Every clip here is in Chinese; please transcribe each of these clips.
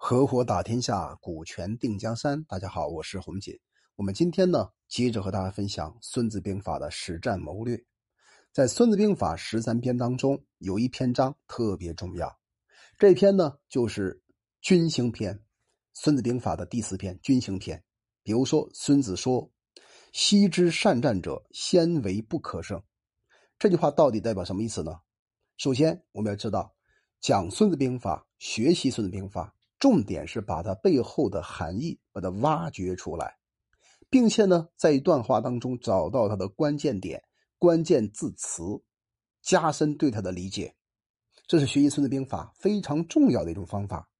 合伙打天下，股权定江山。大家好，我是红锦。我们今天呢，接着和大家分享《孙子兵法》的实战谋略。在《孙子兵法》十三篇当中，有一篇章特别重要。这篇呢，就是军行篇，《孙子兵法》的第四篇军行篇。比如说，孙子说：“昔之善战者，先为不可胜。”这句话到底代表什么意思呢？首先，我们要知道，讲《孙子兵法》，学习《孙子兵法》。重点是把它背后的含义把它挖掘出来，并且呢，在一段话当中找到它的关键点、关键字词，加深对它的理解。这是学习《孙子兵法》非常重要的一种方法。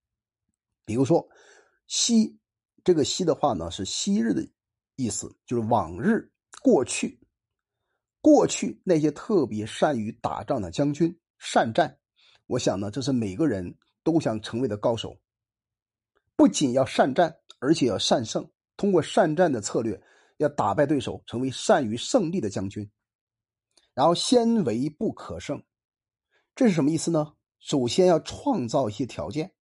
比如说“昔”这个“昔”的话呢，是昔日的意思，就是往日、过去、过去那些特别善于打仗的将军，善战。我想呢，这是每个人都想成为的高手。不仅要善战，而且要善胜。通过善战的策略，要打败对手，成为善于胜利的将军。然后，先为不可胜，这是什么意思呢？首先要创造一些条件。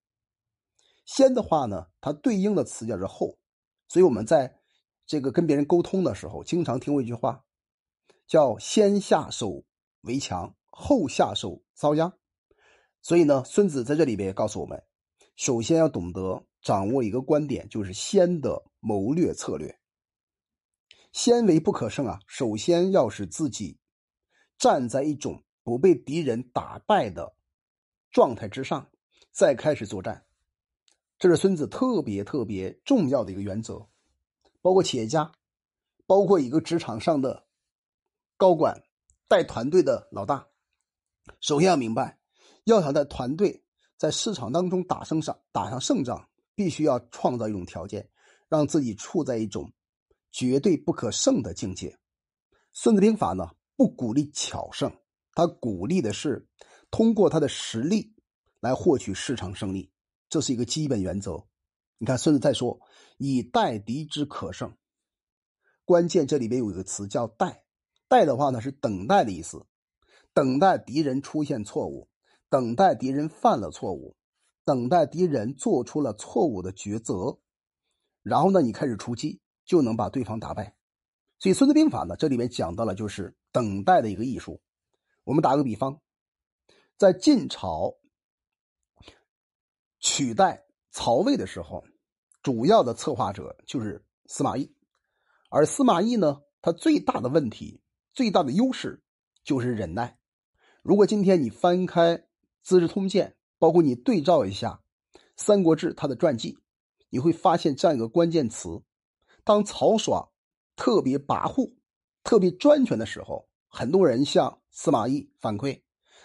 先的话呢，它对应的词叫做后，所以我们在这个跟别人沟通的时候，经常听过一句话，叫“先下手为强，后下手遭殃”。所以呢，孙子在这里边也告诉我们，首先要懂得。掌握一个观点，就是先的谋略策略。先为不可胜啊！首先要使自己站在一种不被敌人打败的状态之上，再开始作战。这是孙子特别特别重要的一个原则。包括企业家，包括一个职场上的高管、带团队的老大，首先要明白，要想在团队在市场当中打胜仗、打上胜仗。必须要创造一种条件，让自己处在一种绝对不可胜的境界。孙子兵法呢，不鼓励巧胜，他鼓励的是通过他的实力来获取市场胜利，这是一个基本原则。你看，孙子在说“以待敌之可胜”，关键这里边有一个词叫“待”，“待”的话呢是等待的意思，等待敌人出现错误，等待敌人犯了错误。等待敌人做出了错误的抉择，然后呢，你开始出击，就能把对方打败。所以《孙子兵法》呢，这里面讲到了就是等待的一个艺术。我们打个比方，在晋朝取代曹魏的时候，主要的策划者就是司马懿，而司马懿呢，他最大的问题、最大的优势就是忍耐。如果今天你翻开《资治通鉴》，包括你对照一下《三国志》它的传记，你会发现这样一个关键词：当曹爽特别跋扈、特别专权的时候，很多人向司马懿反馈，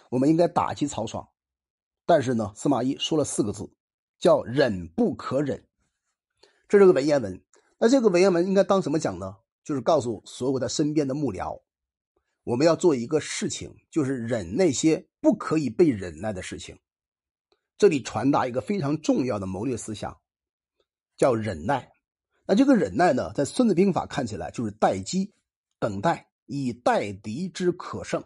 我们应该打击曹爽。但是呢，司马懿说了四个字，叫“忍不可忍”。这是个文言文。那这个文言文应该当什么讲呢？就是告诉所有他身边的幕僚，我们要做一个事情，就是忍那些不可以被忍耐的事情。这里传达一个非常重要的谋略思想，叫忍耐。那这个忍耐呢，在《孙子兵法》看起来就是待机、等待，以待敌之可胜。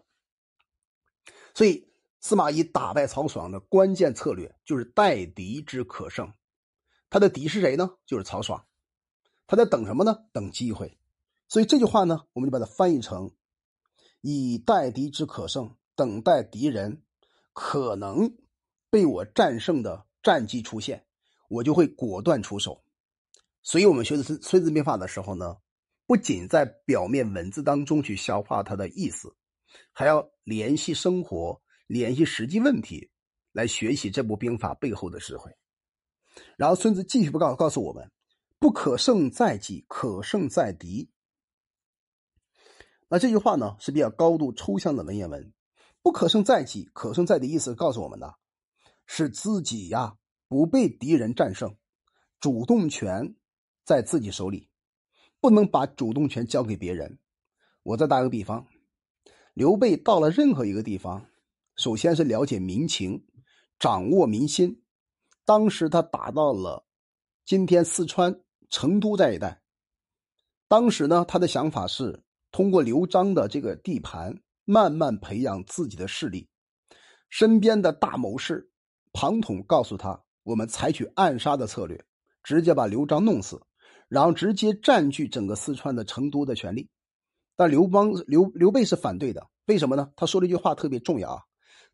所以，司马懿打败曹爽的关键策略就是待敌之可胜。他的敌是谁呢？就是曹爽。他在等什么呢？等机会。所以这句话呢，我们就把它翻译成：以待敌之可胜，等待敌人可能。被我战胜的战机出现，我就会果断出手。所以，我们学的是《孙子兵法》的时候呢，不仅在表面文字当中去消化它的意思，还要联系生活、联系实际问题，来学习这部兵法背后的智慧。然后，孙子继续不告告诉我们：“不可胜在己，可胜在敌。”那这句话呢是比较高度抽象的文言文，“不可胜在己，可胜在敌”意思告诉我们的。是自己呀不被敌人战胜，主动权在自己手里，不能把主动权交给别人。我再打个比方，刘备到了任何一个地方，首先是了解民情，掌握民心。当时他打到了今天四川成都这一带，当时呢他的想法是通过刘璋的这个地盘，慢慢培养自己的势力，身边的大谋士。庞统告诉他：“我们采取暗杀的策略，直接把刘璋弄死，然后直接占据整个四川的成都的权利。但刘邦刘刘备是反对的，为什么呢？他说了一句话特别重要啊，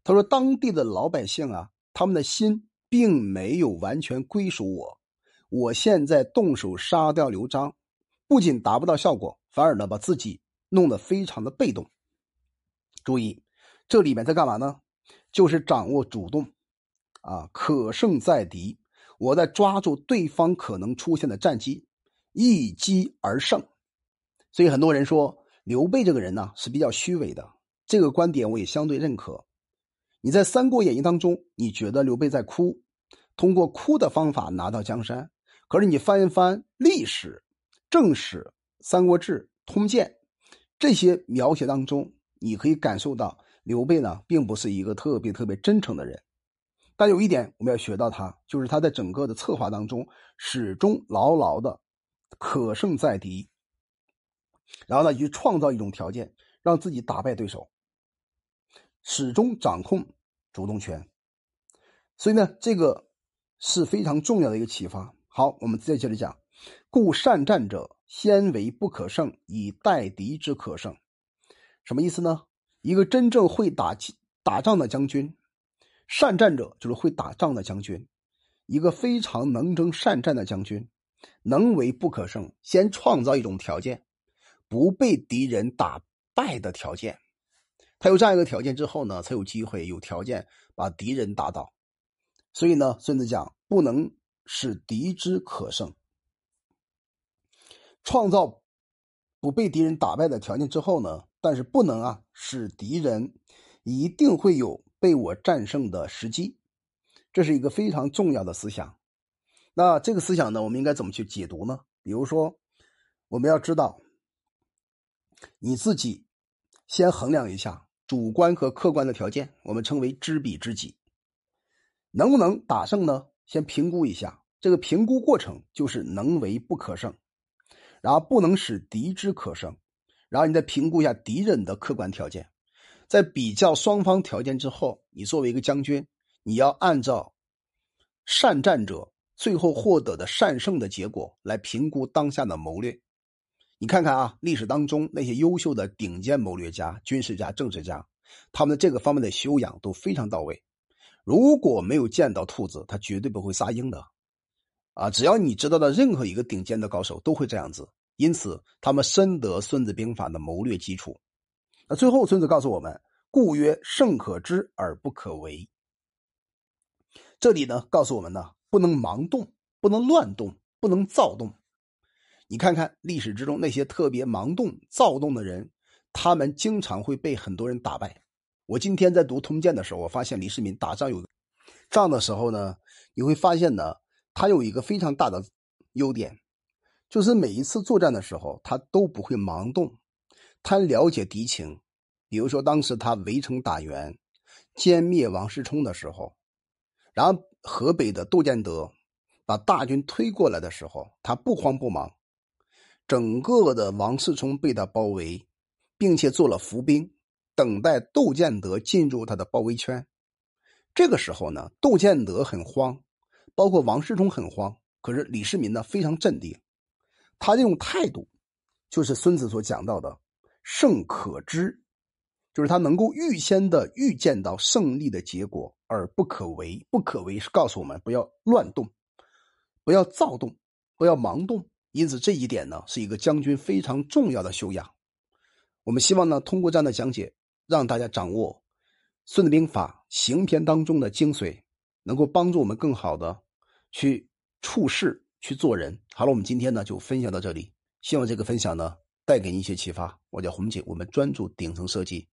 他说：“当地的老百姓啊，他们的心并没有完全归属我，我现在动手杀掉刘璋，不仅达不到效果，反而呢把自己弄得非常的被动。”注意，这里面在干嘛呢？就是掌握主动，啊，可胜在敌。我在抓住对方可能出现的战机，一击而胜。所以很多人说。刘备这个人呢是比较虚伪的，这个观点我也相对认可。你在《三国演义》当中，你觉得刘备在哭，通过哭的方法拿到江山。可是你翻一翻历史、正史、《三国志》、《通鉴》这些描写当中，你可以感受到刘备呢并不是一个特别特别真诚的人。但有一点我们要学到他，就是他在整个的策划当中始终牢牢的可胜在敌。然后呢，去创造一种条件，让自己打败对手，始终掌控主动权。所以呢，这个是非常重要的一个启发。好，我们再接着讲：故善战者，先为不可胜，以待敌之可胜。什么意思呢？一个真正会打打仗的将军，善战者就是会打仗的将军，一个非常能征善战的将军，能为不可胜，先创造一种条件。不被敌人打败的条件，他有这样一个条件之后呢，才有机会有条件把敌人打倒。所以呢，孙子讲不能使敌之可胜，创造不被敌人打败的条件之后呢，但是不能啊使敌人一定会有被我战胜的时机，这是一个非常重要的思想。那这个思想呢，我们应该怎么去解读呢？比如说，我们要知道。你自己先衡量一下主观和客观的条件，我们称为知彼知己，能不能打胜呢？先评估一下，这个评估过程就是能为不可胜，然后不能使敌之可胜，然后你再评估一下敌人的客观条件，在比较双方条件之后，你作为一个将军，你要按照善战者最后获得的善胜的结果来评估当下的谋略。你看看啊，历史当中那些优秀的顶尖谋略家、军事家、政治家，他们的这个方面的修养都非常到位。如果没有见到兔子，他绝对不会撒鹰的。啊，只要你知道的任何一个顶尖的高手都会这样子，因此他们深得《孙子兵法》的谋略基础。那最后，孙子告诉我们：“故曰胜可知而不可为。”这里呢，告诉我们呢，不能盲动，不能乱动，不能躁动。你看看历史之中那些特别盲动、躁动的人，他们经常会被很多人打败。我今天在读《通鉴》的时候，我发现李世民打仗有仗的时候呢，你会发现呢，他有一个非常大的优点，就是每一次作战的时候，他都不会盲动，他了解敌情。比如说当时他围城打援、歼灭王世充的时候，然后河北的窦建德把大军推过来的时候，他不慌不忙。整个的王世充被他包围，并且做了伏兵，等待窦建德进入他的包围圈。这个时候呢，窦建德很慌，包括王世充很慌。可是李世民呢非常镇定，他这种态度就是孙子所讲到的“胜可知”，就是他能够预先的预见到胜利的结果，而不可为。不可为是告诉我们不要乱动，不要躁动，不要盲动。因此，这一点呢，是一个将军非常重要的修养。我们希望呢，通过这样的讲解，让大家掌握《孙子兵法》行篇当中的精髓，能够帮助我们更好的去处事、去做人。好了，我们今天呢就分享到这里，希望这个分享呢带给你一些启发。我叫红姐，我们专注顶层设计。